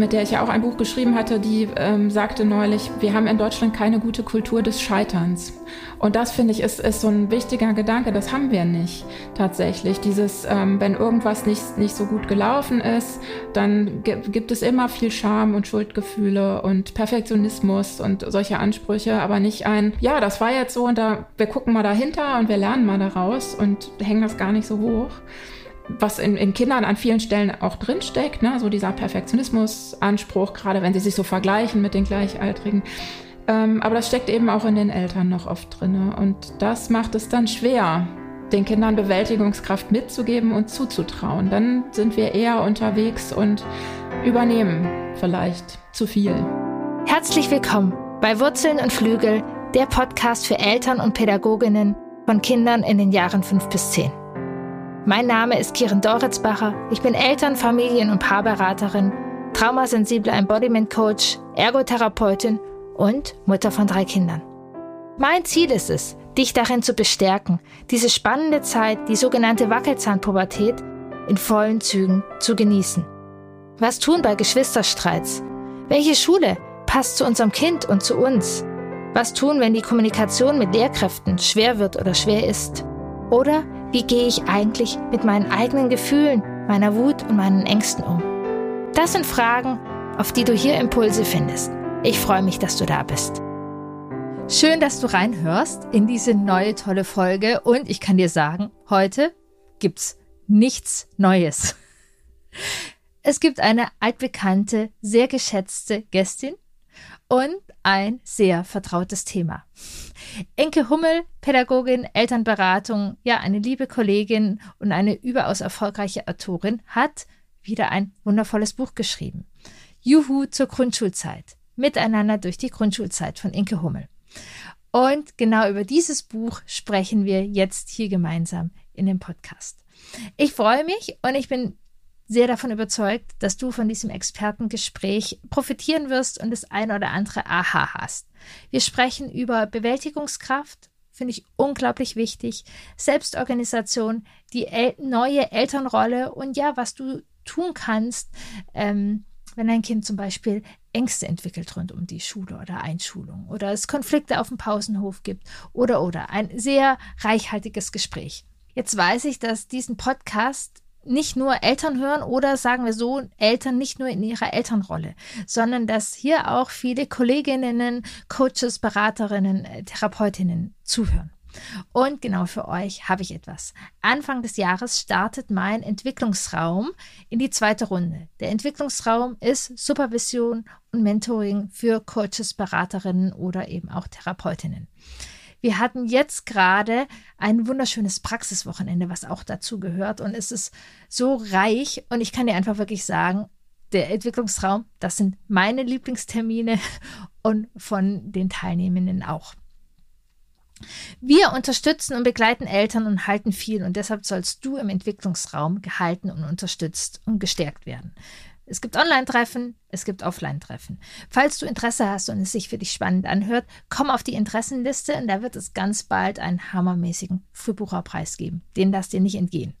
mit der ich ja auch ein Buch geschrieben hatte, die ähm, sagte neulich, wir haben in Deutschland keine gute Kultur des Scheiterns. Und das finde ich ist, ist so ein wichtiger Gedanke, das haben wir nicht tatsächlich. Dieses, ähm, wenn irgendwas nicht, nicht so gut gelaufen ist, dann gibt es immer viel Scham und Schuldgefühle und Perfektionismus und solche Ansprüche, aber nicht ein, ja, das war jetzt so und da, wir gucken mal dahinter und wir lernen mal daraus und hängen das gar nicht so hoch was in, in, Kindern an vielen Stellen auch drinsteckt, ne? so dieser Perfektionismus-Anspruch, gerade wenn sie sich so vergleichen mit den Gleichaltrigen. Ähm, aber das steckt eben auch in den Eltern noch oft drin. Und das macht es dann schwer, den Kindern Bewältigungskraft mitzugeben und zuzutrauen. Dann sind wir eher unterwegs und übernehmen vielleicht zu viel. Herzlich willkommen bei Wurzeln und Flügel, der Podcast für Eltern und Pädagoginnen von Kindern in den Jahren 5 bis 10. Mein Name ist Kiren Doritzbacher. Ich bin Eltern-, Familien- und Paarberaterin, traumasensible Embodiment Coach, Ergotherapeutin und Mutter von drei Kindern. Mein Ziel ist es, dich darin zu bestärken, diese spannende Zeit, die sogenannte Wackelzahnpubertät, in vollen Zügen zu genießen. Was tun bei Geschwisterstreits? Welche Schule passt zu unserem Kind und zu uns? Was tun, wenn die Kommunikation mit Lehrkräften schwer wird oder schwer ist? Oder wie gehe ich eigentlich mit meinen eigenen Gefühlen, meiner Wut und meinen Ängsten um? Das sind Fragen, auf die du hier Impulse findest. Ich freue mich, dass du da bist. Schön, dass du reinhörst in diese neue tolle Folge und ich kann dir sagen, heute gibt's nichts Neues. Es gibt eine altbekannte, sehr geschätzte Gästin und ein sehr vertrautes Thema. Enke Hummel, Pädagogin, Elternberatung, ja, eine liebe Kollegin und eine überaus erfolgreiche Autorin, hat wieder ein wundervolles Buch geschrieben. Juhu zur Grundschulzeit. Miteinander durch die Grundschulzeit von Inke Hummel. Und genau über dieses Buch sprechen wir jetzt hier gemeinsam in dem Podcast. Ich freue mich und ich bin sehr davon überzeugt, dass du von diesem Expertengespräch profitieren wirst und das ein oder andere Aha hast. Wir sprechen über Bewältigungskraft, finde ich unglaublich wichtig, Selbstorganisation, die El neue Elternrolle und ja, was du tun kannst, ähm, wenn ein Kind zum Beispiel Ängste entwickelt rund um die Schule oder Einschulung oder es Konflikte auf dem Pausenhof gibt oder oder ein sehr reichhaltiges Gespräch. Jetzt weiß ich, dass diesen Podcast nicht nur Eltern hören oder sagen wir so, Eltern nicht nur in ihrer Elternrolle, sondern dass hier auch viele Kolleginnen, Coaches, Beraterinnen, äh, Therapeutinnen zuhören. Und genau für euch habe ich etwas. Anfang des Jahres startet mein Entwicklungsraum in die zweite Runde. Der Entwicklungsraum ist Supervision und Mentoring für Coaches, Beraterinnen oder eben auch Therapeutinnen. Wir hatten jetzt gerade ein wunderschönes Praxiswochenende, was auch dazu gehört. Und es ist so reich. Und ich kann dir einfach wirklich sagen, der Entwicklungsraum, das sind meine Lieblingstermine und von den Teilnehmenden auch. Wir unterstützen und begleiten Eltern und halten viel und deshalb sollst du im Entwicklungsraum gehalten und unterstützt und gestärkt werden. Es gibt Online-Treffen, es gibt Offline-Treffen. Falls du Interesse hast und es sich für dich spannend anhört, komm auf die Interessenliste und da wird es ganz bald einen hammermäßigen Frühbucherpreis geben. Den darfst dir nicht entgehen.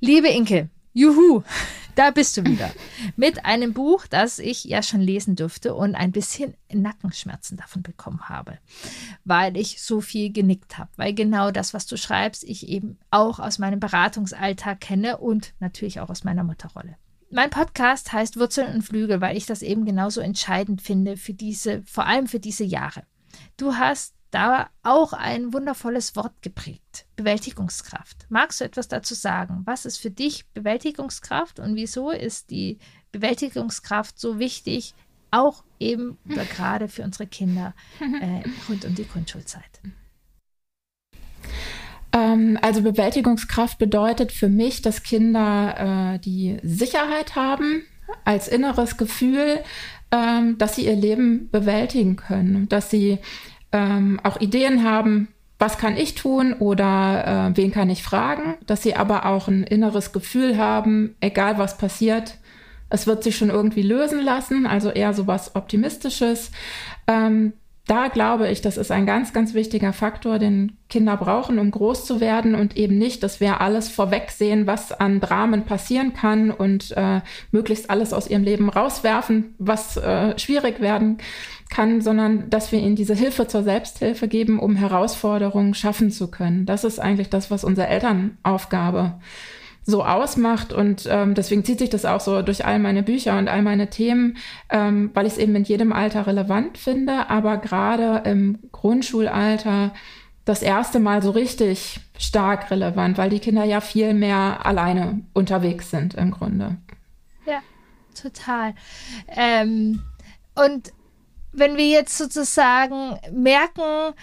Liebe Inke, juhu, da bist du wieder. Mit einem Buch, das ich ja schon lesen durfte und ein bisschen Nackenschmerzen davon bekommen habe, weil ich so viel genickt habe. Weil genau das, was du schreibst, ich eben auch aus meinem Beratungsalltag kenne und natürlich auch aus meiner Mutterrolle mein Podcast heißt Wurzeln und Flügel, weil ich das eben genauso entscheidend finde für diese, vor allem für diese Jahre. Du hast da auch ein wundervolles Wort geprägt. Bewältigungskraft. Magst du etwas dazu sagen? Was ist für dich Bewältigungskraft und wieso ist die Bewältigungskraft so wichtig, auch eben oder gerade für unsere Kinder äh, rund um die Grundschulzeit? Ähm, also Bewältigungskraft bedeutet für mich, dass Kinder äh, die Sicherheit haben als inneres Gefühl, ähm, dass sie ihr Leben bewältigen können, dass sie ähm, auch Ideen haben, was kann ich tun oder äh, wen kann ich fragen, dass sie aber auch ein inneres Gefühl haben, egal was passiert, es wird sich schon irgendwie lösen lassen, also eher so was Optimistisches. Ähm, da glaube ich, das ist ein ganz, ganz wichtiger Faktor, den Kinder brauchen, um groß zu werden und eben nicht, dass wir alles vorwegsehen, was an Dramen passieren kann und äh, möglichst alles aus ihrem Leben rauswerfen, was äh, schwierig werden kann, sondern dass wir ihnen diese Hilfe zur Selbsthilfe geben, um Herausforderungen schaffen zu können. Das ist eigentlich das, was unsere Elternaufgabe so ausmacht. Und ähm, deswegen zieht sich das auch so durch all meine Bücher und all meine Themen, ähm, weil ich es eben in jedem Alter relevant finde, aber gerade im Grundschulalter das erste Mal so richtig stark relevant, weil die Kinder ja viel mehr alleine unterwegs sind im Grunde. Ja, total. Ähm, und wenn wir jetzt sozusagen merken,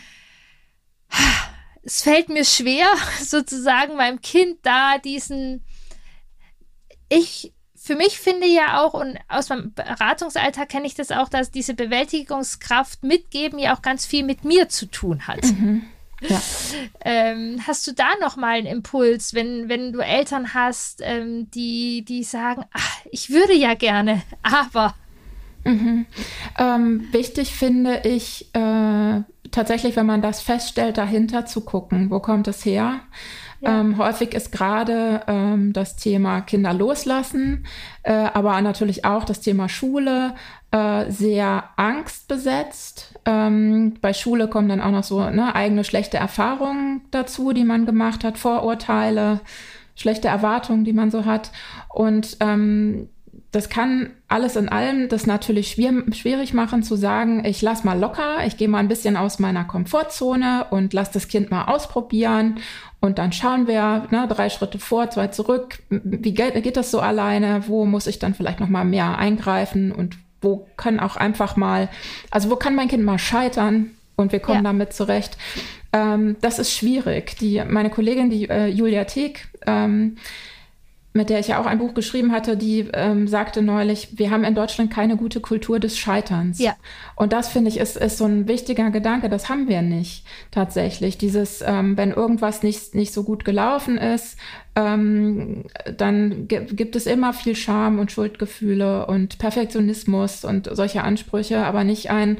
es fällt mir schwer, sozusagen meinem Kind da diesen, ich, für mich finde ja auch, und aus meinem Beratungsalltag kenne ich das auch, dass diese Bewältigungskraft mitgeben ja auch ganz viel mit mir zu tun hat. Mhm. Ja. Ähm, hast du da noch mal einen Impuls, wenn, wenn du Eltern hast, ähm, die, die sagen, ach, ich würde ja gerne, aber. Mhm. Ähm, wichtig finde ich, äh, tatsächlich, wenn man das feststellt, dahinter zu gucken, wo kommt es her? Ja. Ähm, häufig ist gerade ähm, das Thema Kinder loslassen, äh, aber natürlich auch das Thema Schule äh, sehr angstbesetzt. Ähm, bei Schule kommen dann auch noch so ne, eigene schlechte Erfahrungen dazu, die man gemacht hat, Vorurteile, schlechte Erwartungen, die man so hat. Und ähm, das kann alles in allem das natürlich schwierig machen zu sagen, ich lass mal locker, ich gehe mal ein bisschen aus meiner Komfortzone und lass das Kind mal ausprobieren und dann schauen wir ne, drei Schritte vor, zwei zurück. Wie geht, geht das so alleine? Wo muss ich dann vielleicht noch mal mehr eingreifen und wo kann auch einfach mal, also wo kann mein Kind mal scheitern und wir kommen ja. damit zurecht? Ähm, das ist schwierig. Die meine Kollegin, die äh, Julia Teek, ähm, mit der ich ja auch ein Buch geschrieben hatte, die ähm, sagte neulich, wir haben in Deutschland keine gute Kultur des Scheiterns. Ja. Und das finde ich ist, ist so ein wichtiger Gedanke, das haben wir nicht tatsächlich. Dieses, ähm, wenn irgendwas nicht, nicht so gut gelaufen ist, ähm, dann gibt es immer viel Scham und Schuldgefühle und Perfektionismus und solche Ansprüche, aber nicht ein,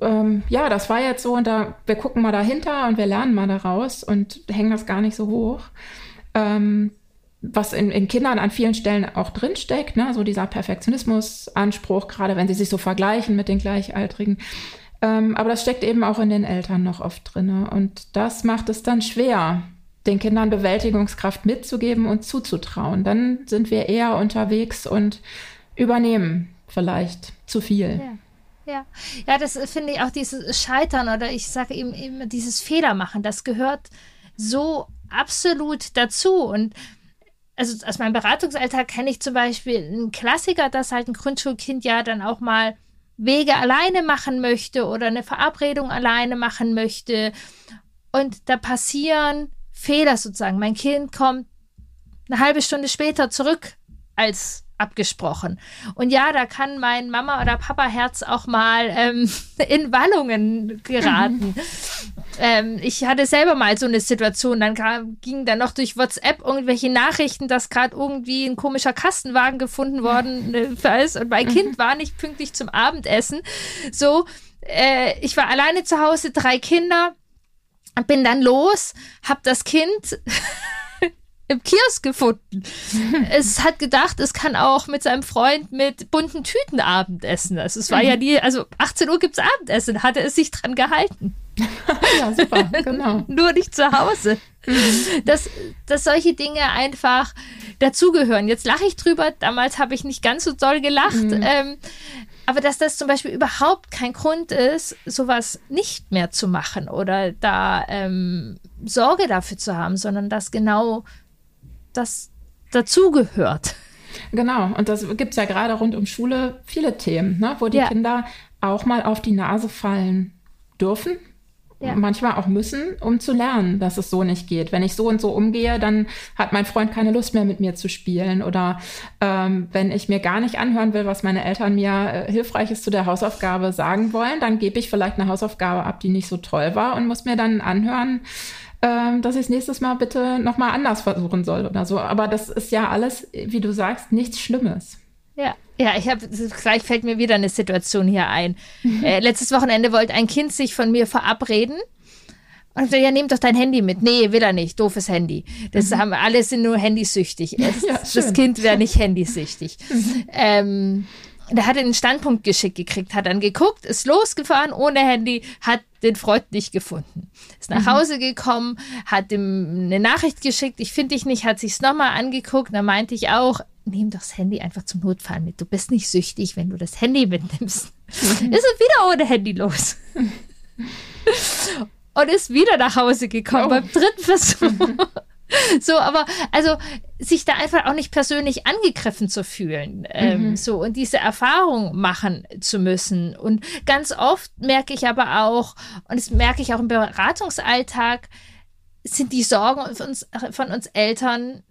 ähm, ja, das war jetzt so und da, wir gucken mal dahinter und wir lernen mal daraus und hängen das gar nicht so hoch. Ähm, was in, in Kindern an vielen Stellen auch drinsteckt, ne? so dieser Perfektionismus-Anspruch, gerade wenn sie sich so vergleichen mit den Gleichaltrigen. Ähm, aber das steckt eben auch in den Eltern noch oft drin. Und das macht es dann schwer, den Kindern Bewältigungskraft mitzugeben und zuzutrauen. Dann sind wir eher unterwegs und übernehmen vielleicht zu viel. Ja. Ja, ja, das finde ich auch dieses Scheitern oder ich sage eben immer dieses Fehlermachen, das gehört so absolut dazu. Und also aus meinem Beratungsalltag kenne ich zum Beispiel einen Klassiker, dass halt ein Grundschulkind ja dann auch mal Wege alleine machen möchte oder eine Verabredung alleine machen möchte. Und da passieren Fehler sozusagen. Mein Kind kommt eine halbe Stunde später zurück als abgesprochen. Und ja, da kann mein Mama- oder Papa-Herz auch mal ähm, in Wallungen geraten. ähm, ich hatte selber mal so eine Situation, dann kam, ging dann noch durch WhatsApp irgendwelche Nachrichten, dass gerade irgendwie ein komischer Kastenwagen gefunden worden ist und mein Kind war nicht pünktlich zum Abendessen. So, äh, ich war alleine zu Hause, drei Kinder, bin dann los, hab das Kind im Kiosk gefunden. es hat gedacht, es kann auch mit seinem Freund mit bunten Tüten Abendessen. Also es war mhm. ja nie, also 18 Uhr gibt es Abendessen, hatte es sich dran gehalten. ja, super, genau. Nur nicht zu Hause. Mhm. Dass, dass solche Dinge einfach dazugehören. Jetzt lache ich drüber, damals habe ich nicht ganz so doll gelacht. Mhm. Ähm, aber dass das zum Beispiel überhaupt kein Grund ist, sowas nicht mehr zu machen oder da ähm, Sorge dafür zu haben, sondern dass genau das dazugehört. Genau, und das gibt es ja gerade rund um Schule viele Themen, ne, wo die ja. Kinder auch mal auf die Nase fallen dürfen, ja. manchmal auch müssen, um zu lernen, dass es so nicht geht. Wenn ich so und so umgehe, dann hat mein Freund keine Lust mehr mit mir zu spielen. Oder ähm, wenn ich mir gar nicht anhören will, was meine Eltern mir äh, Hilfreiches zu der Hausaufgabe sagen wollen, dann gebe ich vielleicht eine Hausaufgabe ab, die nicht so toll war und muss mir dann anhören, ähm, dass ich es nächstes Mal bitte nochmal anders versuchen soll oder so. Aber das ist ja alles, wie du sagst, nichts Schlimmes. Ja, ja, ich habe gleich fällt mir wieder eine Situation hier ein. Äh, letztes Wochenende wollte ein Kind sich von mir verabreden. Und ich ja, nimm doch dein Handy mit. Nee, will er nicht. Doofes Handy. Das mhm. haben alle sind nur handysüchtig. Das, ja, das Kind wäre nicht handysüchtig. Mhm. Ähm, der hat einen Standpunkt geschickt gekriegt, hat dann geguckt, ist losgefahren ohne Handy, hat den Freund nicht gefunden. Ist nach mhm. Hause gekommen, hat ihm eine Nachricht geschickt, ich finde dich nicht, hat sich's nochmal angeguckt, da meinte ich auch, nimm doch das Handy einfach zum Notfall mit. Du bist nicht süchtig, wenn du das Handy mitnimmst. Mhm. Ist er wieder ohne Handy los. Und ist wieder nach Hause gekommen oh. beim dritten Versuch. So, aber also sich da einfach auch nicht persönlich angegriffen zu fühlen, ähm, mhm. so und diese Erfahrung machen zu müssen. Und ganz oft merke ich aber auch, und das merke ich auch im Beratungsalltag, sind die Sorgen von uns, von uns Eltern,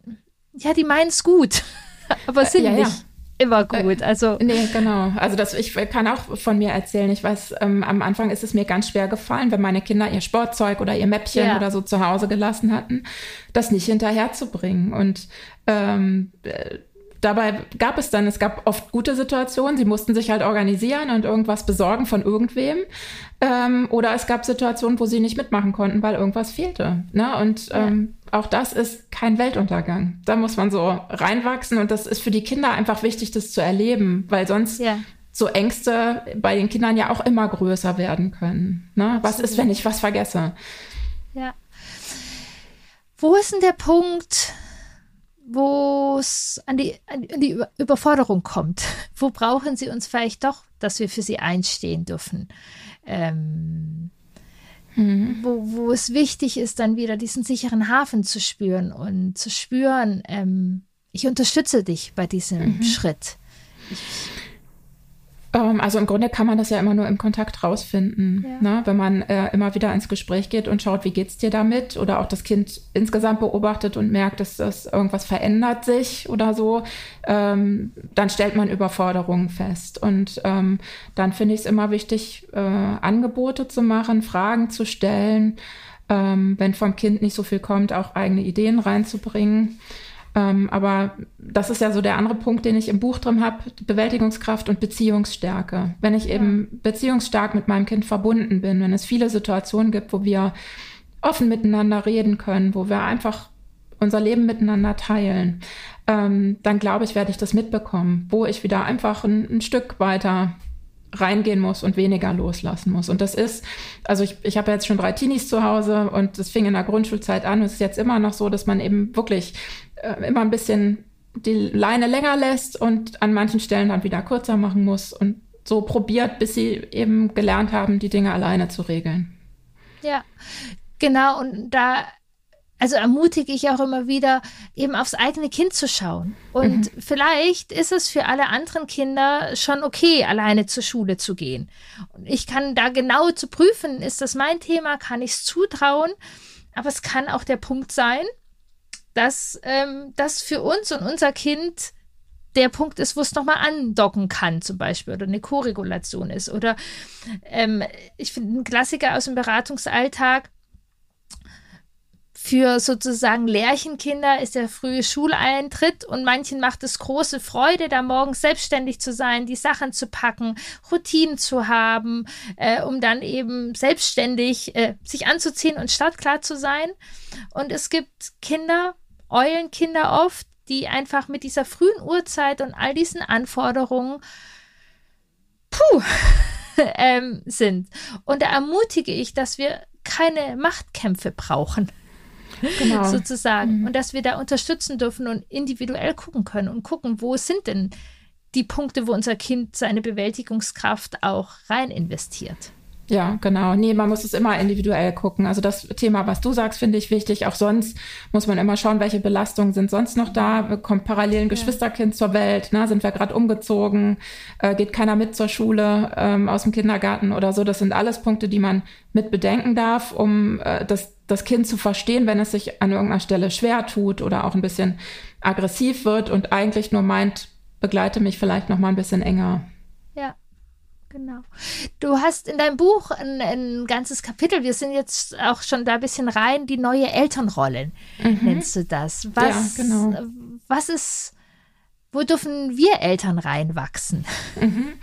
ja, die meinen es gut, aber sind ja, nicht. Ja immer äh, gut. Also nee, genau. Also das, ich kann auch von mir erzählen. Ich weiß, ähm, am Anfang ist es mir ganz schwer gefallen, wenn meine Kinder ihr Sportzeug oder ihr Mäppchen ja. oder so zu Hause gelassen hatten, das nicht hinterherzubringen. Und ähm, äh, dabei gab es dann, es gab oft gute Situationen, sie mussten sich halt organisieren und irgendwas besorgen von irgendwem. Ähm, oder es gab Situationen, wo sie nicht mitmachen konnten, weil irgendwas fehlte. Ne? Und ähm, ja. auch das ist kein Weltuntergang. Da muss man so reinwachsen und das ist für die Kinder einfach wichtig, das zu erleben, weil sonst ja. so Ängste bei den Kindern ja auch immer größer werden können. Ne? Was ist, wenn ich was vergesse? Ja. Wo ist denn der Punkt, wo es an die, an die Überforderung kommt. Wo brauchen sie uns vielleicht doch, dass wir für sie einstehen dürfen? Ähm, mhm. wo, wo es wichtig ist, dann wieder diesen sicheren Hafen zu spüren und zu spüren, ähm, ich unterstütze dich bei diesem mhm. Schritt. Ich, also im Grunde kann man das ja immer nur im Kontakt rausfinden, ja. ne? wenn man äh, immer wieder ins Gespräch geht und schaut, wie geht's dir damit oder auch das Kind insgesamt beobachtet und merkt, dass das irgendwas verändert sich oder so, ähm, dann stellt man Überforderungen fest. Und ähm, dann finde ich es immer wichtig, äh, Angebote zu machen, Fragen zu stellen, ähm, wenn vom Kind nicht so viel kommt, auch eigene Ideen reinzubringen. Ähm, aber das ist ja so der andere Punkt, den ich im Buch drin habe, Bewältigungskraft und Beziehungsstärke. Wenn ich ja. eben beziehungsstark mit meinem Kind verbunden bin, wenn es viele Situationen gibt, wo wir offen miteinander reden können, wo wir einfach unser Leben miteinander teilen, ähm, dann glaube ich, werde ich das mitbekommen, wo ich wieder einfach ein, ein Stück weiter reingehen muss und weniger loslassen muss. Und das ist, also ich, ich habe jetzt schon drei Teenies zu Hause und das fing in der Grundschulzeit an. Und es ist jetzt immer noch so, dass man eben wirklich äh, immer ein bisschen die Leine länger lässt und an manchen Stellen dann wieder kürzer machen muss und so probiert, bis sie eben gelernt haben, die Dinge alleine zu regeln. Ja, genau. Und da also ermutige ich auch immer wieder, eben aufs eigene Kind zu schauen. Und mhm. vielleicht ist es für alle anderen Kinder schon okay, alleine zur Schule zu gehen. Und ich kann da genau zu prüfen, ist das mein Thema, kann ich es zutrauen? Aber es kann auch der Punkt sein, dass ähm, das für uns und unser Kind der Punkt ist, wo es nochmal andocken kann, zum Beispiel, oder eine Koregulation ist. Oder ähm, ich finde ein Klassiker aus dem Beratungsalltag. Für sozusagen Lärchenkinder ist der frühe Schuleintritt und manchen macht es große Freude, da morgens selbstständig zu sein, die Sachen zu packen, Routinen zu haben, äh, um dann eben selbstständig äh, sich anzuziehen und startklar zu sein. Und es gibt Kinder, Eulenkinder oft, die einfach mit dieser frühen Uhrzeit und all diesen Anforderungen puh, ähm, sind. Und da ermutige ich, dass wir keine Machtkämpfe brauchen. Genau. sozusagen. Mhm. Und dass wir da unterstützen dürfen und individuell gucken können und gucken, wo sind denn die Punkte, wo unser Kind seine Bewältigungskraft auch rein investiert. Ja, genau. Nee, man muss es immer individuell gucken. Also das Thema, was du sagst, finde ich wichtig. Auch sonst muss man immer schauen, welche Belastungen sind sonst noch da. Kommt parallel ein Geschwisterkind zur Welt? Ne? Sind wir gerade umgezogen? Äh, geht keiner mit zur Schule ähm, aus dem Kindergarten oder so? Das sind alles Punkte, die man mit bedenken darf, um äh, das, das Kind zu verstehen, wenn es sich an irgendeiner Stelle schwer tut oder auch ein bisschen aggressiv wird und eigentlich nur meint, begleite mich vielleicht noch mal ein bisschen enger. Ja. Genau. Du hast in deinem Buch ein, ein, ganzes Kapitel, wir sind jetzt auch schon da ein bisschen rein, die neue Elternrollen, mhm. nennst du das. Was, ja, genau. Was ist wo dürfen wir Eltern reinwachsen? Mhm.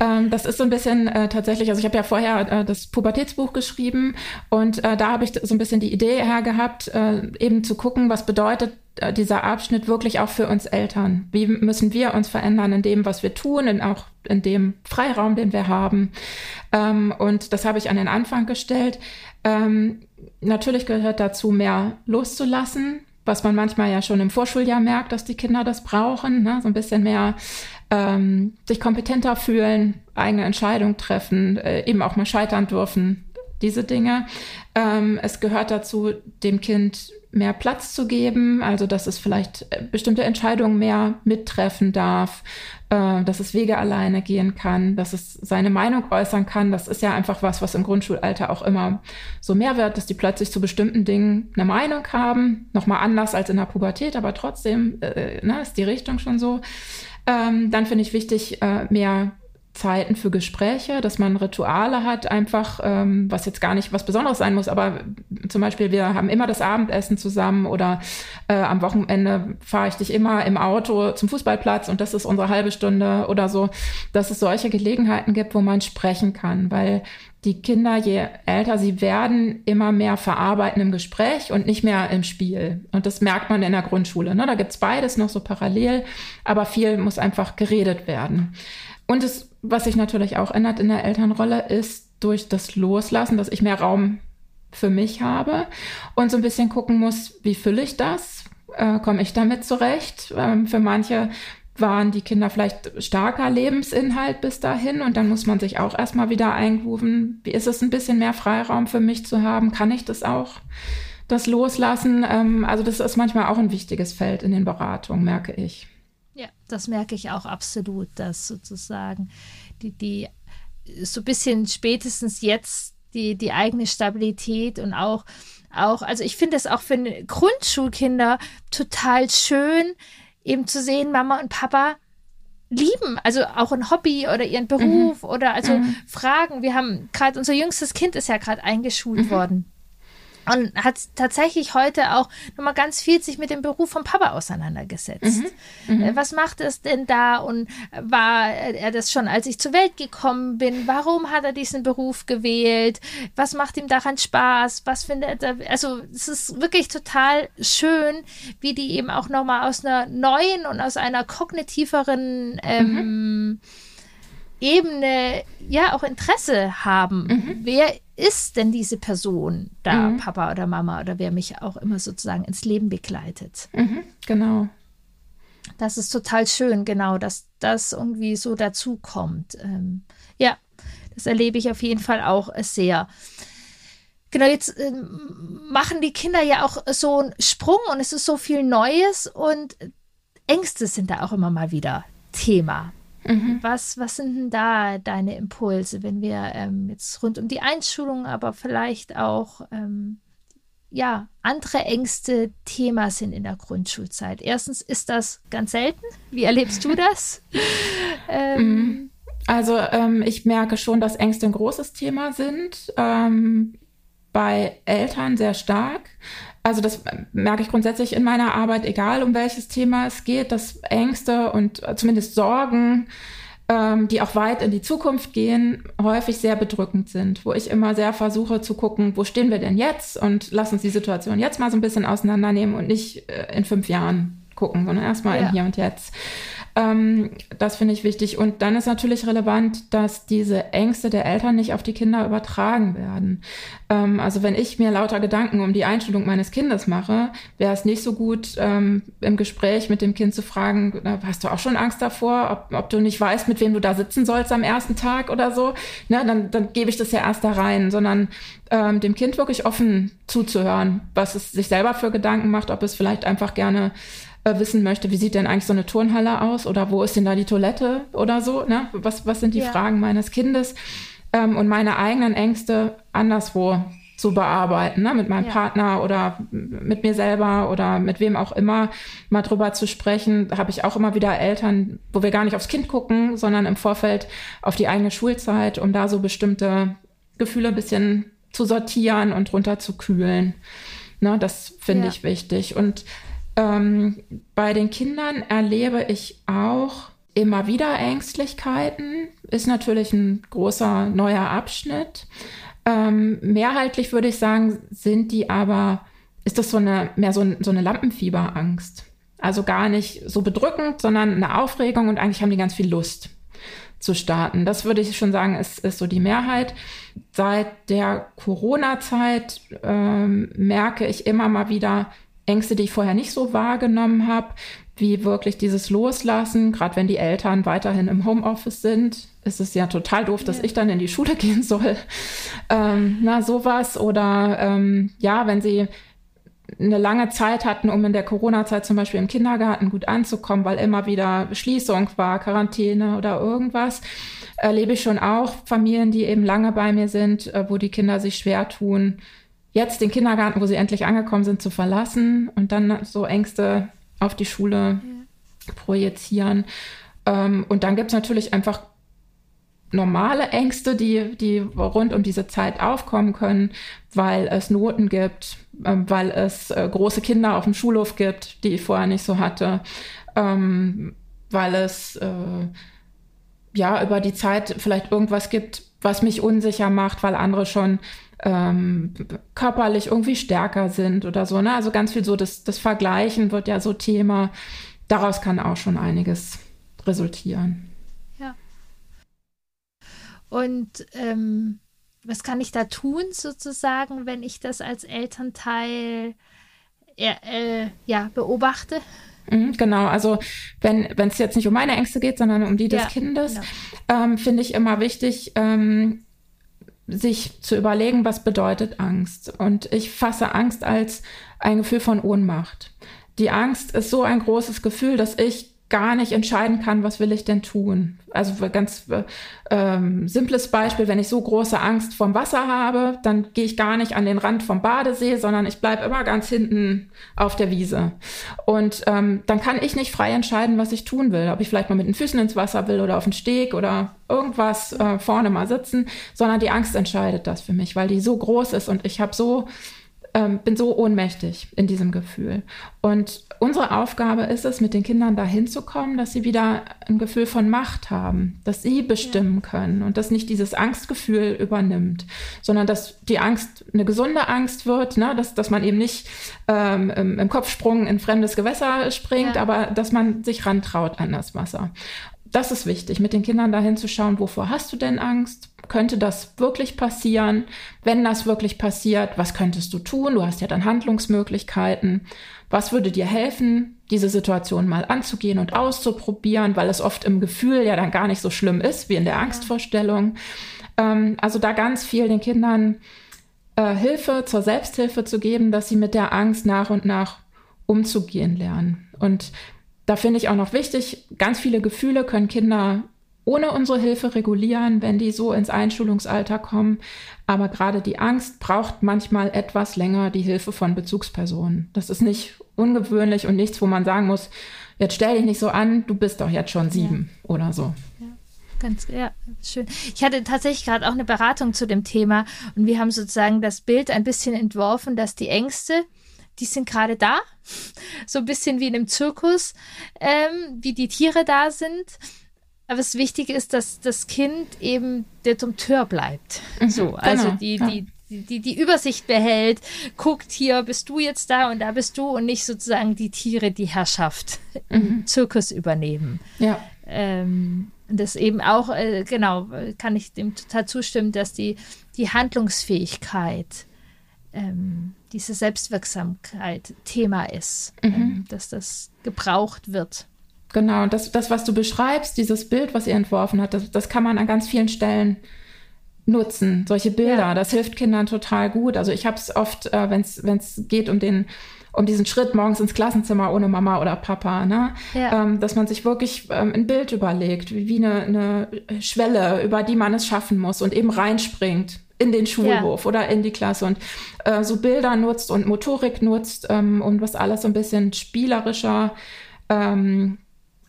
Ähm, das ist so ein bisschen äh, tatsächlich, also ich habe ja vorher äh, das Pubertätsbuch geschrieben und äh, da habe ich so ein bisschen die Idee hergehabt, äh, eben zu gucken, was bedeutet äh, dieser Abschnitt wirklich auch für uns Eltern? Wie müssen wir uns verändern in dem, was wir tun, in auch in dem Freiraum, den wir haben? Ähm, und das habe ich an den Anfang gestellt. Ähm, natürlich gehört dazu, mehr loszulassen, was man manchmal ja schon im Vorschuljahr merkt, dass die Kinder das brauchen, ne? so ein bisschen mehr ähm, sich kompetenter fühlen, eigene Entscheidungen treffen, äh, eben auch mal scheitern dürfen, diese Dinge. Ähm, es gehört dazu, dem Kind mehr Platz zu geben, also dass es vielleicht äh, bestimmte Entscheidungen mehr mittreffen darf, äh, dass es Wege alleine gehen kann, dass es seine Meinung äußern kann. Das ist ja einfach was, was im Grundschulalter auch immer so mehr wird, dass die plötzlich zu bestimmten Dingen eine Meinung haben, nochmal anders als in der Pubertät, aber trotzdem äh, ne, ist die Richtung schon so. Ähm, dann finde ich wichtig, äh, mehr Zeiten für Gespräche, dass man Rituale hat, einfach, ähm, was jetzt gar nicht was Besonderes sein muss, aber zum Beispiel, wir haben immer das Abendessen zusammen oder äh, am Wochenende fahre ich dich immer im Auto zum Fußballplatz und das ist unsere halbe Stunde oder so, dass es solche Gelegenheiten gibt, wo man sprechen kann, weil die Kinder, je älter sie werden, immer mehr verarbeiten im Gespräch und nicht mehr im Spiel. Und das merkt man in der Grundschule. Ne? Da gibt's beides noch so parallel, aber viel muss einfach geredet werden. Und es, was sich natürlich auch ändert in der Elternrolle, ist durch das Loslassen, dass ich mehr Raum für mich habe und so ein bisschen gucken muss, wie fülle ich das? Äh, Komme ich damit zurecht? Ähm, für manche waren die Kinder vielleicht starker Lebensinhalt bis dahin und dann muss man sich auch erstmal wieder eingrooven. Wie ist es ein bisschen mehr Freiraum für mich zu haben? Kann ich das auch? Das loslassen? Ähm, also das ist manchmal auch ein wichtiges Feld in den Beratungen, merke ich. Ja, das merke ich auch absolut, dass sozusagen die, die so ein bisschen spätestens jetzt die, die eigene Stabilität und auch, auch, also ich finde es auch für Grundschulkinder total schön, eben zu sehen, Mama und Papa lieben, also auch ein Hobby oder ihren Beruf mhm. oder also mhm. Fragen. Wir haben gerade unser jüngstes Kind ist ja gerade eingeschult mhm. worden und hat tatsächlich heute auch nochmal ganz viel sich mit dem Beruf vom Papa auseinandergesetzt. Mhm, mhm. Was macht es denn da und war er das schon, als ich zur Welt gekommen bin? Warum hat er diesen Beruf gewählt? Was macht ihm daran Spaß? Was findet er? Also es ist wirklich total schön, wie die eben auch nochmal aus einer neuen und aus einer kognitiveren ähm, mhm. Ebene ja auch Interesse haben. Mhm. Wer ist denn diese Person da, mhm. Papa oder Mama oder wer mich auch immer sozusagen ins Leben begleitet? Mhm. Genau. Das ist total schön, genau, dass das irgendwie so dazu kommt. Ähm, ja, das erlebe ich auf jeden Fall auch sehr. Genau, jetzt äh, machen die Kinder ja auch so einen Sprung und es ist so viel Neues und Ängste sind da auch immer mal wieder Thema. Mhm. Was, was sind denn da deine Impulse, wenn wir ähm, jetzt rund um die Einschulung, aber vielleicht auch ähm, ja, andere Ängste Thema sind in der Grundschulzeit? Erstens ist das ganz selten. Wie erlebst du das? ähm, mhm. also ähm, ich merke schon, dass Ängste ein großes Thema sind. Ähm, bei Eltern sehr stark. Also das merke ich grundsätzlich in meiner Arbeit, egal um welches Thema es geht, dass Ängste und zumindest Sorgen, ähm, die auch weit in die Zukunft gehen, häufig sehr bedrückend sind, wo ich immer sehr versuche zu gucken, wo stehen wir denn jetzt und lass uns die Situation jetzt mal so ein bisschen auseinandernehmen und nicht äh, in fünf Jahren gucken, sondern erstmal ja. im Hier und Jetzt. Ähm, das finde ich wichtig. Und dann ist natürlich relevant, dass diese Ängste der Eltern nicht auf die Kinder übertragen werden. Ähm, also wenn ich mir lauter Gedanken um die Einstellung meines Kindes mache, wäre es nicht so gut, ähm, im Gespräch mit dem Kind zu fragen, hast du auch schon Angst davor, ob, ob, du nicht weißt, mit wem du da sitzen sollst am ersten Tag oder so? Ne, dann, dann gebe ich das ja erst da rein, sondern ähm, dem Kind wirklich offen zuzuhören, was es sich selber für Gedanken macht, ob es vielleicht einfach gerne äh, wissen möchte, wie sieht denn eigentlich so eine Turnhalle aus oder wo ist denn da die Toilette oder so, ne? Was, was sind die ja. Fragen meines Kindes ähm, und meine eigenen Ängste anderswo zu bearbeiten, ne? mit meinem ja. Partner oder mit mir selber oder mit wem auch immer, mal drüber zu sprechen. Da habe ich auch immer wieder Eltern, wo wir gar nicht aufs Kind gucken, sondern im Vorfeld auf die eigene Schulzeit, um da so bestimmte Gefühle ein bisschen zu sortieren und runterzukühlen. Ne? Das finde ja. ich wichtig. Und Ähm, bei den Kindern erlebe ich auch immer wieder Ängstlichkeiten. Ist natürlich ein großer neuer Abschnitt. Ähm, mehrheitlich würde ich sagen, sind die aber, ist das so eine, mehr so, so eine Lampenfieberangst. Also gar nicht so bedrückend, sondern eine Aufregung und eigentlich haben die ganz viel Lust zu starten. Das würde ich schon sagen, ist, ist so die Mehrheit. Seit der Corona-Zeit ähm, merke ich immer mal wieder Ängste, die ich vorher nicht so wahrgenommen habe, wie wirklich dieses Loslassen, gerade wenn die Eltern weiterhin im Homeoffice sind, ist es ja total doof, dass ja. ich dann in die Schule gehen soll. Ähm, na, sowas. Oder ähm, ja, wenn sie eine lange Zeit hatten, um in der Corona-Zeit zum Beispiel im Kindergarten gut anzukommen, weil immer wieder Schließung war, Quarantäne oder irgendwas, erlebe ich schon auch Familien, die eben lange bei mir sind, äh, wo die Kinder sich schwer tun, jetzt den Kindergarten, wo sie endlich angekommen sind, zu verlassen und dann so Ängste auf die Schule ja. projizieren. Ähm, und dann gibt es natürlich einfach normale Ängste, die, die rund um diese Zeit aufkommen können, weil es Noten gibt, ähm, weil es äh, große Kinder auf dem Schulhof gibt, die ich vorher nicht so hatte, ähm, weil es äh, ja über die Zeit vielleicht irgendwas gibt, was mich unsicher macht, weil andere schon ähm, körperlich irgendwie stärker sind oder so. Ne? Also ganz viel so, das, das Vergleichen wird ja so Thema. Daraus kann auch schon einiges resultieren. Ja. Und ähm, was kann ich da tun, sozusagen, wenn ich das als Elternteil äh, ja, beobachte? Mhm, genau, also wenn es jetzt nicht um meine Ängste geht, sondern um die des ja, Kindes, genau. ähm, finde ich immer wichtig, ähm, sich zu überlegen, was bedeutet Angst. Und ich fasse Angst als ein Gefühl von Ohnmacht. Die Angst ist so ein großes Gefühl, dass ich gar nicht entscheiden kann, was will ich denn tun. Also ganz äh, ähm, simples Beispiel, wenn ich so große Angst vom Wasser habe, dann gehe ich gar nicht an den Rand vom Badesee, sondern ich bleibe immer ganz hinten auf der Wiese. Und ähm, dann kann ich nicht frei entscheiden, was ich tun will. Ob ich vielleicht mal mit den Füßen ins Wasser will oder auf den Steg oder irgendwas äh, vorne mal sitzen, sondern die Angst entscheidet das für mich, weil die so groß ist und ich habe so ähm, bin so ohnmächtig in diesem Gefühl. Und unsere Aufgabe ist es, mit den Kindern dahin zu kommen, dass sie wieder ein Gefühl von Macht haben, dass sie bestimmen ja. können und dass nicht dieses Angstgefühl übernimmt, sondern dass die Angst eine gesunde Angst wird, ne? dass, dass man eben nicht ähm, im, im, Kopfsprung in fremdes Gewässer springt, ja. aber dass man sich rantraut an das Wasser. Das ist wichtig, mit den Kindern dahin zu schauen, wovor hast du denn Angst? Könnte das wirklich passieren? Wenn das wirklich passiert, was könntest du tun? Du hast ja dann Handlungsmöglichkeiten. Was würde dir helfen, diese Situation mal anzugehen und auszuprobieren, weil es oft im Gefühl ja dann gar nicht so schlimm ist wie in der Angstvorstellung. Ähm, also da ganz viel den Kindern äh, Hilfe zur Selbsthilfe zu geben, dass sie mit der Angst nach und nach umzugehen lernen. Und da finde ich auch noch wichtig, ganz viele Gefühle können Kinder ohne unsere Hilfe regulieren, wenn die so ins Einschulungsalter kommen. Aber gerade die Angst braucht manchmal etwas länger die Hilfe von Bezugspersonen. Das ist nicht ungewöhnlich und nichts, wo man sagen muss, jetzt stell dich nicht so an, du bist doch jetzt schon sieben ja. oder so. Ja. Ganz, ja, schön. Ich hatte tatsächlich gerade auch eine Beratung zu dem Thema und wir haben sozusagen das Bild ein bisschen entworfen, dass die Ängste, die sind gerade da, so ein bisschen wie in einem Zirkus, ähm, wie die Tiere da sind aber das Wichtige ist, dass das Kind eben der Dompteur bleibt. Mhm, so, also genau, die, ja. die, die, die Übersicht behält, guckt hier, bist du jetzt da und da bist du und nicht sozusagen die Tiere die Herrschaft mhm. im Zirkus übernehmen. Ja. Ähm, das eben auch, äh, genau, kann ich dem total zustimmen, dass die, die Handlungsfähigkeit, ähm, diese Selbstwirksamkeit Thema ist, mhm. ähm, dass das gebraucht wird. Genau, das, das, was du beschreibst, dieses Bild, was ihr entworfen habt, das, das kann man an ganz vielen Stellen nutzen. Solche Bilder, ja. das hilft Kindern total gut. Also ich habe es oft, äh, wenn es geht um den um diesen Schritt morgens ins Klassenzimmer ohne Mama oder Papa, ne? Ja. Ähm, dass man sich wirklich ähm, ein Bild überlegt, wie, wie eine, eine, Schwelle, über die man es schaffen muss und eben reinspringt in den Schulhof ja. oder in die Klasse und äh, so Bilder nutzt und Motorik nutzt ähm, und was alles so ein bisschen spielerischer ähm,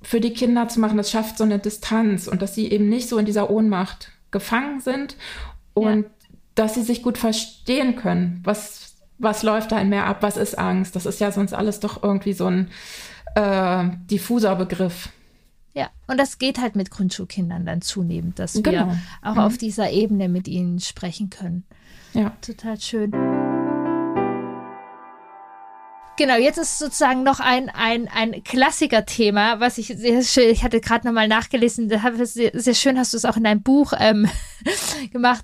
für die Kinder zu machen, das schafft so eine Distanz und dass sie eben nicht so in dieser Ohnmacht gefangen sind und ja. dass sie sich gut verstehen können, was Was läuft da in mir ab? Was ist Angst? Das ist ja sonst alles doch irgendwie so ein äh, diffuser Begriff. Ja, und das geht halt mit Grundschulkindern dann zunehmend, dass genau. wir auch mhm. auf dieser Ebene mit ihnen sprechen können. Ja. Total schön. Genau, jetzt ist sozusagen noch ein, ein, ein Klassiker-Thema, was ich sehr schön, ich hatte gerade nochmal nachgelesen, da sehr, sehr schön hast du es auch in deinem Buch ähm, gemacht.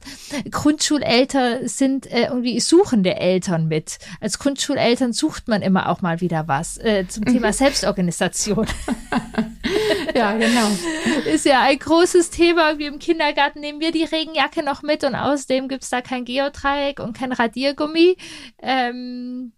Grundschuleltern sind äh, irgendwie suchende Eltern mit. Als Grundschuleltern sucht man immer auch mal wieder was äh, zum Thema mhm. Selbstorganisation. ja, genau. Ist ja ein großes Thema. Wie im Kindergarten nehmen wir die Regenjacke noch mit und außerdem gibt's da kein Geodreieck und kein Radiergummi. Ähm.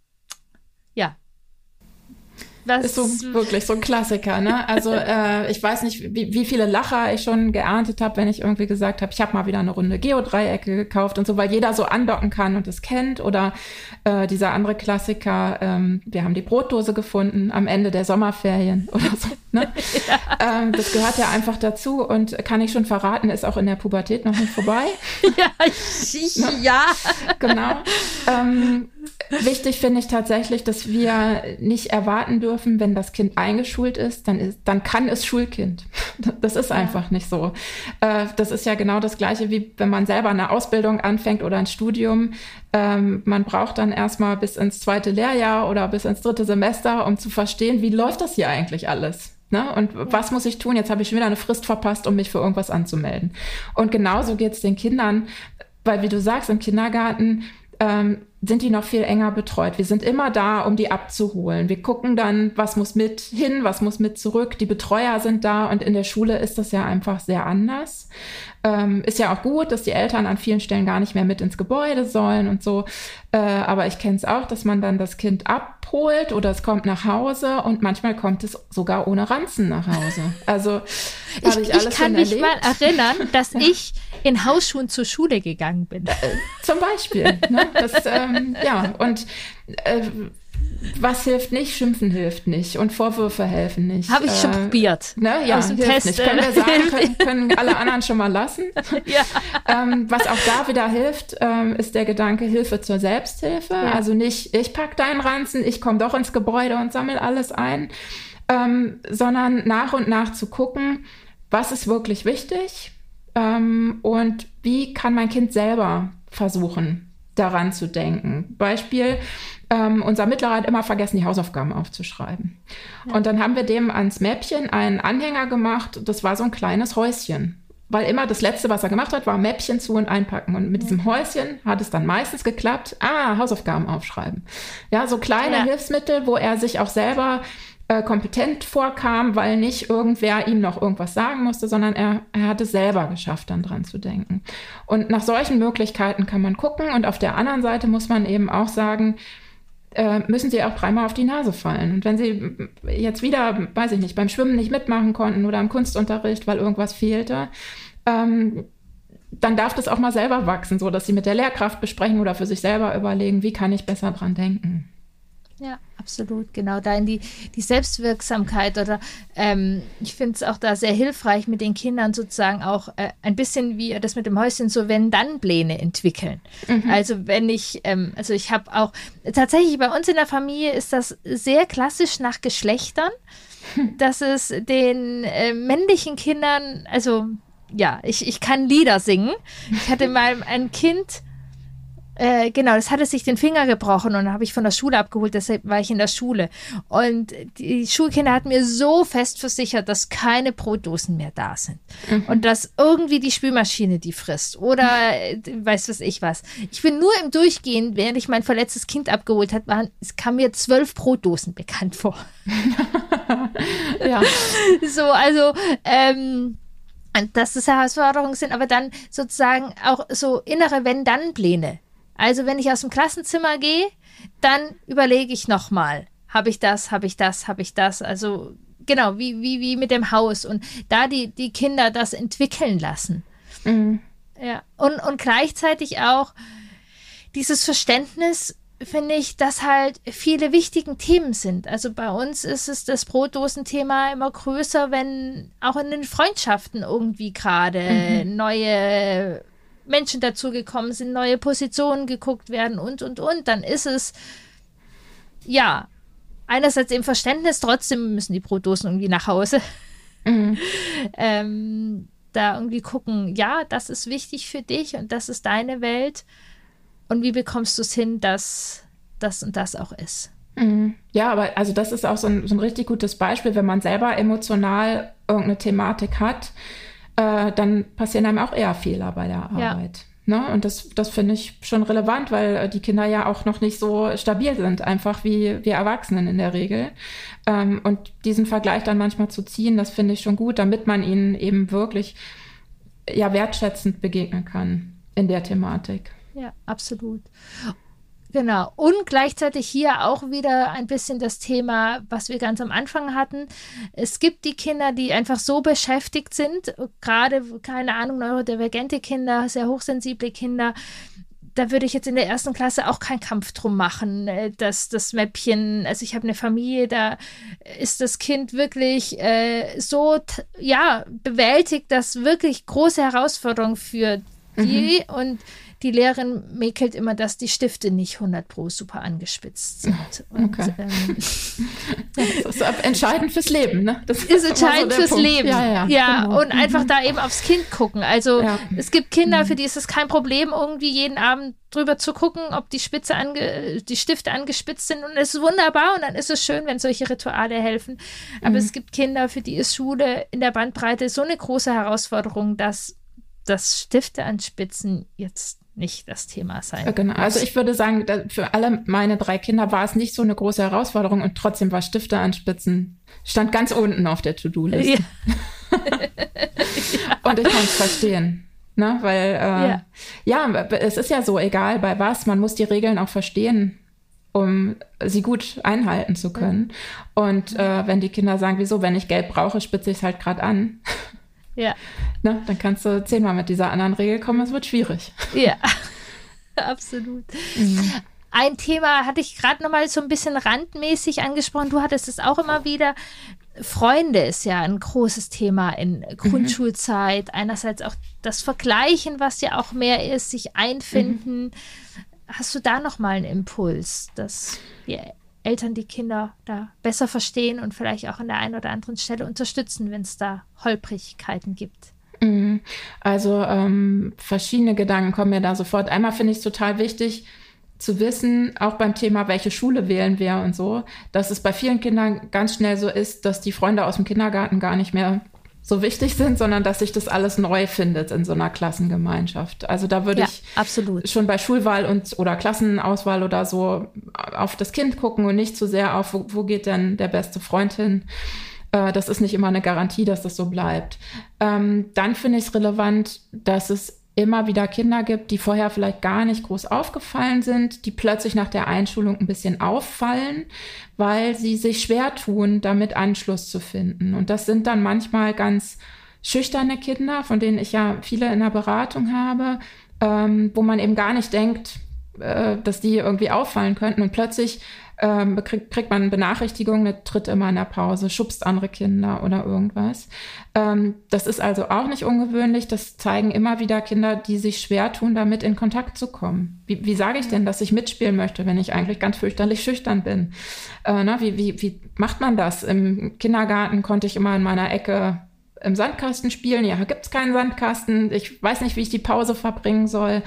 Was ist so wirklich so ein Klassiker, ne? Also äh, ich weiß nicht, wie, wie viele Lacher ich schon geerntet habe, wenn ich irgendwie gesagt habe, ich habe mal wieder eine Runde Geodreiecke gekauft und so, weil jeder so andocken kann und es kennt. Oder äh, dieser andere Klassiker, ähm, wir haben die Brotdose gefunden am Ende der Sommerferien oder so. Ne? ja. ähm, das gehört ja einfach dazu und kann ich schon verraten, ist auch in der Pubertät noch nicht vorbei. ja, ich, ne? ja. Genau. Ähm, wichtig finde ich tatsächlich, dass wir nicht erwarten dürfen, wenn das Kind eingeschult ist, dann, ist, dann kann es Schulkind. Das ist einfach nicht so. Äh, das ist ja genau das Gleiche, wie wenn man selber eine Ausbildung anfängt oder ein Studium. Ähm, man braucht dann erstmal bis ins zweite Lehrjahr oder bis ins dritte Semester, um zu verstehen, wie läuft das hier eigentlich alles. Ne? Und was muss ich tun? Jetzt habe ich wieder eine Frist verpasst, um mich für irgendwas anzumelden. Und genauso geht es den Kindern, weil wie du sagst, im Kindergarten ähm, sind die noch viel enger betreut. Wir sind immer da, um die abzuholen. Wir gucken dann, was muss mit hin, was muss mit zurück. Die Betreuer sind da und in der Schule ist das ja einfach sehr anders. Ähm, ist ja auch gut, dass die Eltern an vielen Stellen gar nicht mehr mit ins Gebäude sollen und so. Äh, aber ich kenne es auch, dass man dann das Kind abholt oder es kommt nach Hause und manchmal kommt es sogar ohne Ranzen nach Hause. Also ich, ich, ich kann mich erlebt. mal erinnern, dass ja. ich in Hausschuhen zur Schule gegangen bin. Äh, zum Beispiel. Ne? Das, ähm, ja, und äh, was hilft nicht? Schimpfen hilft nicht und Vorwürfe helfen nicht. Habe ich äh, schon probiert. Ne? Ja, hilft Test, nicht. Können wir sagen, können, können alle anderen schon mal lassen. ja. ähm, was auch da wieder hilft, ähm, ist der Gedanke Hilfe zur Selbsthilfe. Ja. Also nicht, ich pack deinen Ranzen, ich komme doch ins Gebäude und sammle alles ein, ähm, sondern nach und nach zu gucken, was ist wirklich wichtig ähm, und wie kann mein Kind selber versuchen, daran zu denken. Beispiel, ähm, unser Mittlerer hat immer vergessen, die Hausaufgaben aufzuschreiben. Ja. Und dann haben wir dem ans Mäppchen einen Anhänger gemacht. Das war so ein kleines Häuschen. Weil immer das Letzte, was er gemacht hat, war Mäppchen zu und einpacken. Und mit ja. diesem Häuschen hat es dann meistens geklappt. Ah, Hausaufgaben aufschreiben. Ja, so kleine ja. Hilfsmittel, wo er sich auch selber äh, kompetent vorkam, weil nicht irgendwer ihm noch irgendwas sagen musste, sondern er, er hat es selber geschafft, dann dran zu denken. Und nach solchen Möglichkeiten kann man gucken. Und auf der anderen Seite muss man eben auch sagen, äh, müssen sie auch dreimal auf die Nase fallen. Und wenn sie jetzt wieder, weiß ich nicht, beim Schwimmen nicht mitmachen konnten oder im Kunstunterricht, weil irgendwas fehlte, ähm, dann darf das auch mal selber wachsen, so dass sie mit der Lehrkraft besprechen oder für sich selber überlegen, wie kann ich besser dran denken. Ja, absolut, genau. Da in die, die Selbstwirksamkeit oder ähm, ich finde es auch da sehr hilfreich, mit den Kindern sozusagen auch äh, ein bisschen wie das mit dem Häuschen so Wenn-Dann-Pläne entwickeln. Mhm. Also wenn ich, ähm, also ich habe auch, tatsächlich bei uns in der Familie ist das sehr klassisch nach Geschlechtern, dass es den äh, männlichen Kindern, also ja, ich, ich kann Lieder singen. Ich hatte mal ein Kind, äh, genau, das hatte sich den Finger gebrochen und habe ich von der Schule abgeholt, deshalb war ich in der Schule. Und die Schulkinder hatten mir so fest versichert, dass keine Brotdosen mehr da sind. Mhm. Und dass irgendwie die Spülmaschine die frisst. Oder äh, weiß was ich was. Ich bin nur im Durchgehen, während ich mein verletztes Kind abgeholt habe, waren, es kam mir zwölf Brotdosen bekannt vor. ja. So, also, ähm, dass das Herausforderungen sind, aber dann sozusagen auch so innere Wenn-Dann-Pläne also wenn ich aus dem Klassenzimmer gehe, dann überlege ich nochmal, habe ich das, habe ich das, habe ich das. Also genau, wie, wie, wie mit dem Haus und da die, die Kinder das entwickeln lassen. Mhm. Ja, und, und gleichzeitig auch dieses Verständnis, finde ich, dass halt viele wichtigen Themen sind. Also bei uns ist es das Brotdosenthema immer größer, wenn auch in den Freundschaften irgendwie gerade mhm. neue Menschen dazugekommen sind, neue Positionen geguckt werden und, und, und, dann ist es, ja, einerseits im Verständnis, trotzdem müssen die Brotdosen irgendwie nach Hause. Mhm. ähm, da irgendwie gucken, ja, das ist wichtig für dich und das ist deine Welt. Und wie bekommst du es hin, dass das und das auch ist? Mhm. Ja, aber also das ist auch so ein, so ein richtig gutes Beispiel, wenn man selber emotional irgendeine Thematik hat, äh, dann passieren einem auch eher Fehler bei der Arbeit. Ja. Ne? Und das, das finde ich schon relevant, weil äh, die Kinder ja auch noch nicht so stabil sind, einfach wie wir Erwachsenen in der Regel. Ähm, und diesen Vergleich dann manchmal zu ziehen, das finde ich schon gut, damit man ihnen eben wirklich ja wertschätzend begegnen kann in der Thematik. Ja, absolut. Genau. Und gleichzeitig hier auch wieder ein bisschen das Thema, was wir ganz am Anfang hatten. Es gibt die Kinder, die einfach so beschäftigt sind, gerade, keine Ahnung, neurodivergente Kinder, sehr hochsensible Kinder. Da würde ich jetzt in der ersten Klasse auch keinen Kampf drum machen, äh, dass das Mäppchen, also ich habe eine Familie, da ist das Kind wirklich äh, so, ja, bewältigt, dass wirklich große Herausforderungen für die mhm. und die Lehrerin mäkelt immer, dass die Stifte nicht 100 pro super angespitzt sind. Und, okay. ähm, das ist entscheidend fürs Leben, ne? Das ist entscheidend so fürs Punkt. Leben. Ja, ja, ja genau. und einfach da eben aufs Kind gucken. Also ja. es gibt Kinder, mhm. für die ist es kein Problem, irgendwie jeden Abend drüber zu gucken, ob die Spitze ange die Stifte angespitzt sind und es ist wunderbar und dann ist es schön, wenn solche Rituale helfen. Aber mhm. es gibt Kinder, für die ist Schule in der Bandbreite so eine große Herausforderung, dass das Stifte anspitzen jetzt nicht das Thema sein. Genau. Also ich würde sagen, für alle meine drei Kinder war es nicht so eine große Herausforderung und trotzdem war Stifte anspitzen stand ganz unten auf der To-Do-Liste. Ja. und ich kann es verstehen. Ne? Weil äh, ja. ja, es ist ja so, egal bei was, man muss die Regeln auch verstehen, um sie gut einhalten zu können. Und äh, wenn die Kinder sagen, wieso, wenn ich Geld brauche, spitze ich es halt gerade an. Ja. Ne, dann kannst du zehnmal mit dieser anderen Regel kommen, es wird schwierig. Ja, absolut. Mhm. Ein Thema hatte ich gerade noch mal so ein bisschen randmäßig angesprochen. Du hattest es auch immer wieder. Freunde ist ja ein großes Thema in Grundschulzeit. Mhm. Einerseits auch das Vergleichen, was ja auch mehr ist, sich einfinden. Mhm. Hast du da noch mal einen Impuls, dass wir Eltern die Kinder da besser verstehen und vielleicht auch an der einen oder anderen Stelle unterstützen, wenn es da Holprigkeiten gibt. Mhm. Also ähm, verschiedene Gedanken kommen mir da sofort. Einmal finde ich es total wichtig zu wissen, auch beim Thema, welche Schule wählen wir und so, dass es bei vielen Kindern ganz schnell so ist, dass die Freunde aus dem Kindergarten gar nicht mehr so wichtig sind, sondern dass sich das alles neu findet in so einer Klassengemeinschaft. Also da würde ja, ich absolut. schon bei Schulwahl und oder Klassenauswahl oder so auf das Kind gucken und nicht zu sehr auf, wo, wo geht denn der beste Freund hin. Äh, das ist nicht immer eine Garantie, dass das so bleibt. Ähm, dann finde ich es relevant, dass es immer wieder Kinder gibt, die vorher vielleicht gar nicht groß aufgefallen sind, die plötzlich nach der Einschulung ein bisschen auffallen, weil sie sich schwer tun, damit Anschluss zu finden. Und das sind dann manchmal ganz schüchterne Kinder, von denen ich ja viele in der Beratung habe, ähm, wo man eben gar nicht denkt, äh, dass die irgendwie auffallen könnten. Und plötzlich ähm, kriegt, kriegt man Benachrichtigungen, tritt immer in der Pause, schubst andere Kinder oder irgendwas. Ähm, das ist also auch nicht ungewöhnlich. Das zeigen immer wieder Kinder, die sich schwer tun, damit in Kontakt zu kommen. Wie, wie sage ich denn, dass ich mitspielen möchte, wenn ich eigentlich ganz fürchterlich schüchtern bin? Äh, na, wie, wie, wie macht man das? Im Kindergarten konnte ich immer in meiner Ecke im Sandkasten spielen. Ja, gibt's keinen Sandkasten. Ich weiß nicht, wie ich die Pause verbringen soll.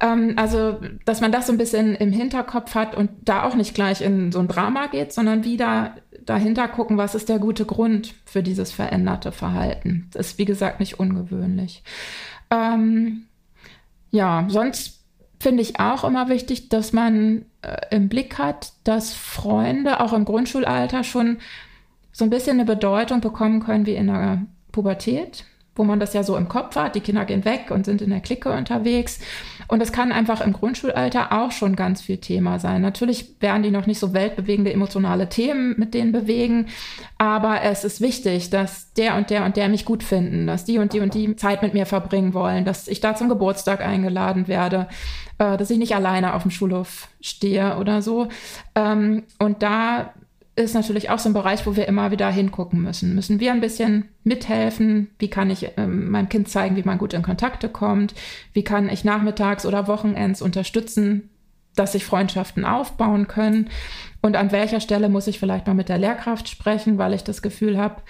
Ähm, also, dass man das so ein bisschen im Hinterkopf hat und da auch nicht gleich in so ein Drama geht, sondern wieder dahinter gucken, was ist der gute Grund für dieses veränderte Verhalten. Das ist, wie gesagt, nicht ungewöhnlich. Ähm, ja, sonst finde ich auch immer wichtig, dass man äh, im Blick hat, dass Freunde auch im Grundschulalter schon so ein bisschen eine Bedeutung bekommen können wie in der Pubertät, wo man das ja so im Kopf hat. Die Kinder gehen weg und sind in der Clique unterwegs. Und es kann einfach im Grundschulalter auch schon ganz viel Thema sein. Natürlich werden die noch nicht so weltbewegende emotionale Themen mit denen bewegen, aber es ist wichtig, dass der und der und der mich gut finden, dass die und die und die Zeit mit mir verbringen wollen, dass ich da zum Geburtstag eingeladen werde, äh, dass ich nicht alleine auf dem Schulhof stehe oder so. Ähm, und da ist natürlich auch so ein Bereich, wo wir immer wieder hingucken müssen. Müssen wir ein bisschen mithelfen? Wie kann ich ähm, meinem Kind zeigen, wie man gut in Kontakte kommt? Wie kann ich nachmittags oder Wochenends unterstützen, dass sich Freundschaften aufbauen können? Und an welcher Stelle muss ich vielleicht mal mit der Lehrkraft sprechen, weil ich das Gefühl habe,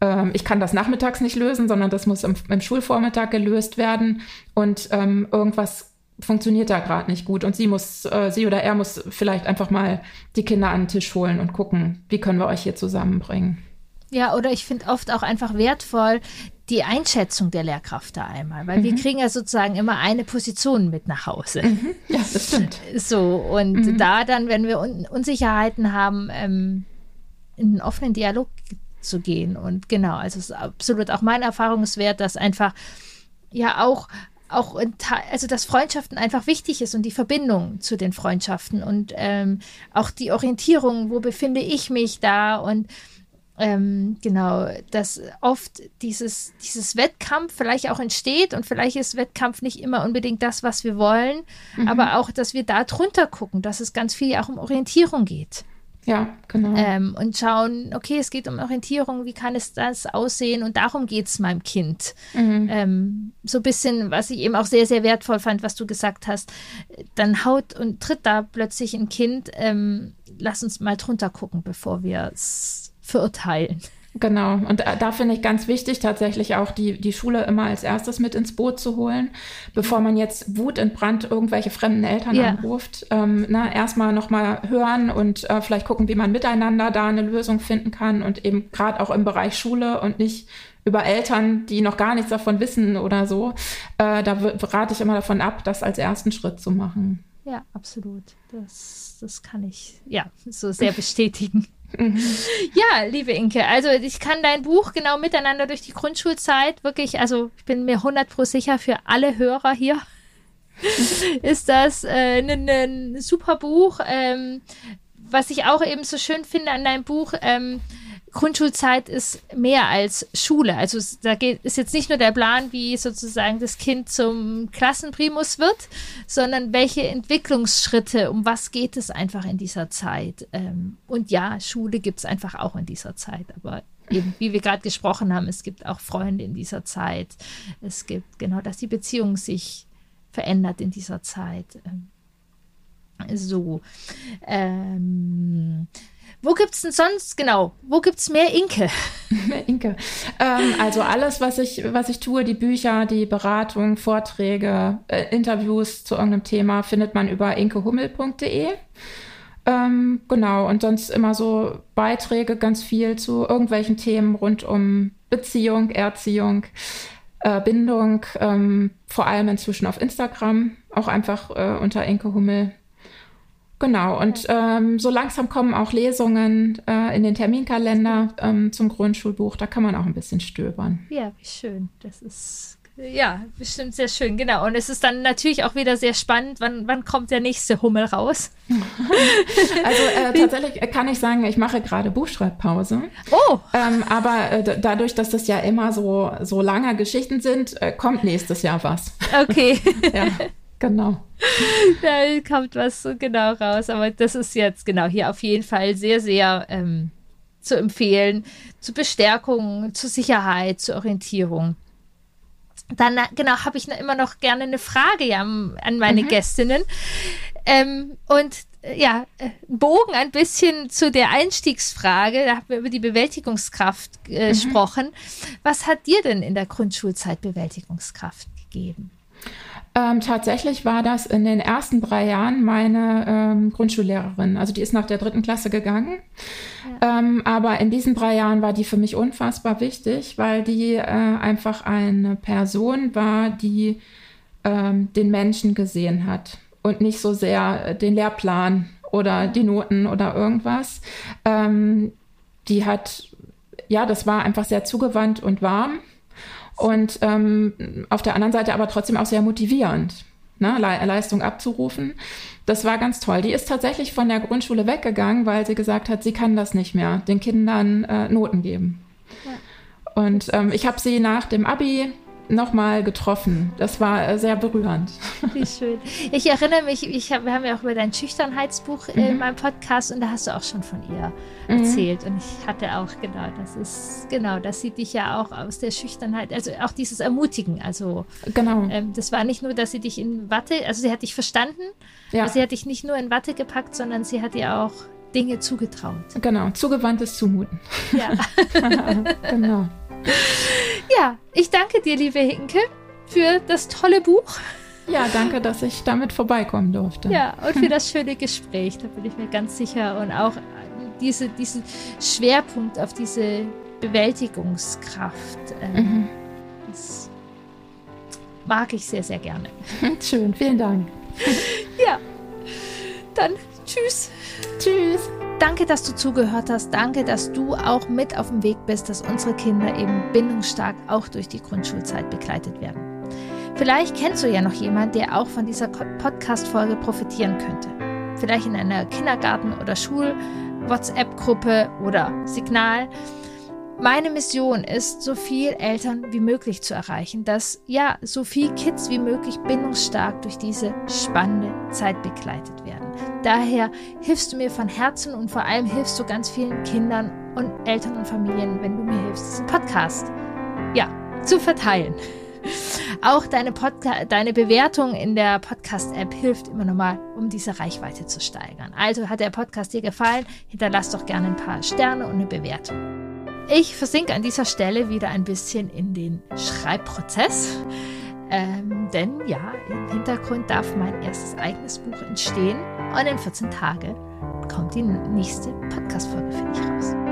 ähm, ich kann das nachmittags nicht lösen, sondern das muss im, im Schulvormittag gelöst werden. Und ähm, irgendwas funktioniert da gerade nicht gut und sie muss, äh, sie oder er muss vielleicht einfach mal die Kinder an den Tisch holen und gucken, wie können wir euch hier zusammenbringen. Ja, oder ich finde oft auch einfach wertvoll die Einschätzung der Lehrkraft da einmal, weil mhm. wir kriegen ja sozusagen immer eine Position mit nach Hause. Mhm. Ja, das stimmt. So, und mhm. da dann, wenn wir Un Unsicherheiten haben, ähm, in einen offenen Dialog zu gehen. Und genau, also es ist absolut auch mein Erfahrungswert, dass einfach ja auch auch also dass Freundschaften einfach wichtig ist und die Verbindung zu den Freundschaften und ähm, auch die Orientierung, wo befinde ich mich da und ähm, genau, dass oft dieses, dieses Wettkampf vielleicht auch entsteht und vielleicht ist Wettkampf nicht immer unbedingt das, was wir wollen, mhm. aber auch, dass wir da drunter gucken, dass es ganz viel auch um Orientierung geht. Ja, genau. Ähm, und schauen, okay, es geht um Orientierung, wie kann es das aussehen? Und darum geht es meinem Kind. Mhm. Ähm, so ein bisschen, was ich eben auch sehr, sehr wertvoll fand, was du gesagt hast, dann haut und tritt da plötzlich ein Kind, ähm, lass uns mal drunter gucken, bevor wir es verurteilen. Genau, und da, da finde ich ganz wichtig, tatsächlich auch die, die Schule immer als erstes mit ins Boot zu holen, bevor man jetzt Wut entbrannt irgendwelche fremden Eltern ja. anruft. Ähm, na, erstmal nochmal hören und äh, vielleicht gucken, wie man miteinander da eine Lösung finden kann und eben gerade auch im Bereich Schule und nicht über Eltern, die noch gar nichts davon wissen oder so. Äh, da rate ich immer davon ab, das als ersten Schritt zu machen. Ja, absolut. Das, das kann ich ja so sehr bestätigen. Mhm. Ja, liebe Inke, also ich kann dein Buch genau miteinander durch die Grundschulzeit wirklich, also ich bin mir 100 pro sicher für alle Hörer hier. ist das ein äh, ne, ne super Buch. Ähm, was ich auch eben so schön finde an deinem Buch, ähm, Grundschulzeit ist mehr als Schule. Also da geht, ist jetzt nicht nur der Plan, wie sozusagen das Kind zum Klassenprimus wird, sondern welche Entwicklungsschritte, um was geht es einfach in dieser Zeit. Ähm, und ja, Schule gibt es einfach auch in dieser Zeit, aber eben, wie wir gerade gesprochen haben, es gibt auch Freunde in dieser Zeit. Es gibt genau, dass die Beziehung sich verändert in dieser Zeit. Ähm, so. Ähm, wo gibt es denn sonst, genau, wo gibt es mehr Inke? mehr Inke. Ähm, also alles, was ich, was ich tue, die Bücher, die Beratung, Vorträge, äh, Interviews zu irgendeinem Thema, findet man über inkehummel.de. Ähm, genau, und sonst immer so Beiträge, ganz viel zu irgendwelchen Themen rund um Beziehung, Erziehung, äh, Bindung, ähm, vor allem inzwischen auf Instagram, auch einfach äh, unter Inke Hummel Genau, und ähm, so langsam kommen auch Lesungen äh, in den Terminkalender ähm, zum Grundschulbuch. Da kann man auch ein bisschen stöbern. Ja, wie schön. Das ist ja bestimmt sehr schön, genau. Und es ist dann natürlich auch wieder sehr spannend, wann, wann kommt der nächste Hummel raus? also äh, tatsächlich kann ich sagen, ich mache gerade Buchschreibpause. Oh! Ähm, aber äh, dadurch, dass das ja immer so, so lange Geschichten sind, äh, kommt nächstes Jahr was. Okay. ja. Genau. da kommt was so genau raus. Aber das ist jetzt genau hier auf jeden Fall sehr, sehr ähm, zu empfehlen. Zur Bestärkung, zur Sicherheit, zur Orientierung. Dann, genau, habe ich immer noch gerne eine Frage ja, an meine mhm. Gästinnen. Ähm, und äh, ja, äh, Bogen ein bisschen zu der Einstiegsfrage. Da haben wir über die Bewältigungskraft äh, mhm. gesprochen. Was hat dir denn in der Grundschulzeit Bewältigungskraft gegeben? Ähm, tatsächlich war das in den ersten drei Jahren meine ähm, Grundschullehrerin. Also die ist nach der dritten Klasse gegangen. Ja. Ähm, aber in diesen drei Jahren war die für mich unfassbar wichtig, weil die äh, einfach eine Person war, die ähm, den Menschen gesehen hat und nicht so sehr äh, den Lehrplan oder die Noten oder irgendwas. Ähm, die hat, ja, das war einfach sehr zugewandt und warm und ähm, auf der anderen Seite aber trotzdem auch sehr motivierend, ne, Le Leistung abzurufen. Das war ganz toll. Die ist tatsächlich von der Grundschule weggegangen, weil sie gesagt hat, sie kann das nicht mehr, den Kindern äh, Noten geben. Ja. Und ähm, ich habe sie nach dem Abi nochmal getroffen. Das war äh, sehr berührend. Wie schön. Ich erinnere mich, ich hab, wir haben ja auch über dein Schüchternheitsbuch mhm. in meinem Podcast und da hast du auch schon von ihr mhm. erzählt. Und ich hatte auch, genau, das ist, genau, das sieht dich ja auch aus der Schüchternheit, also auch dieses Ermutigen. Also, genau. Ähm, das war nicht nur, dass sie dich in Watte, also sie hat dich verstanden, ja. sie hat dich nicht nur in Watte gepackt, sondern sie hat dir auch Dinge zugetraut. Genau, zugewandtes Zumuten. Ja. genau. Ja, ich danke dir, liebe Hinke, für das tolle Buch. Ja, danke, dass ich damit vorbeikommen durfte. Ja, und für das schöne Gespräch, da bin ich mir ganz sicher. Und auch diese, diesen Schwerpunkt auf diese Bewältigungskraft. Ähm, mhm. Das mag ich sehr, sehr gerne. Schön, vielen Dank. ja, dann tschüss. Tschüss. Danke, dass du zugehört hast. Danke, dass du auch mit auf dem Weg bist, dass unsere Kinder eben bindungsstark auch durch die Grundschulzeit begleitet werden. Vielleicht kennst du ja noch jemanden, der auch von dieser Podcast-Folge profitieren könnte. Vielleicht in einer Kindergarten- oder Schul-WhatsApp-Gruppe oder Signal. Meine Mission ist, so viel Eltern wie möglich zu erreichen, dass ja, so viel Kids wie möglich bindungsstark durch diese spannende Zeit begleitet werden. Daher hilfst du mir von Herzen und vor allem hilfst du ganz vielen Kindern und Eltern und Familien, wenn du mir hilfst, diesen Podcast ja, zu verteilen. Auch deine, deine Bewertung in der Podcast-App hilft immer nochmal, um diese Reichweite zu steigern. Also hat der Podcast dir gefallen, hinterlass doch gerne ein paar Sterne und eine Bewertung. Ich versinke an dieser Stelle wieder ein bisschen in den Schreibprozess. Ähm, denn ja, im Hintergrund darf mein erstes eigenes Buch entstehen und in 14 Tagen kommt die nächste Podcast-Folge für dich raus.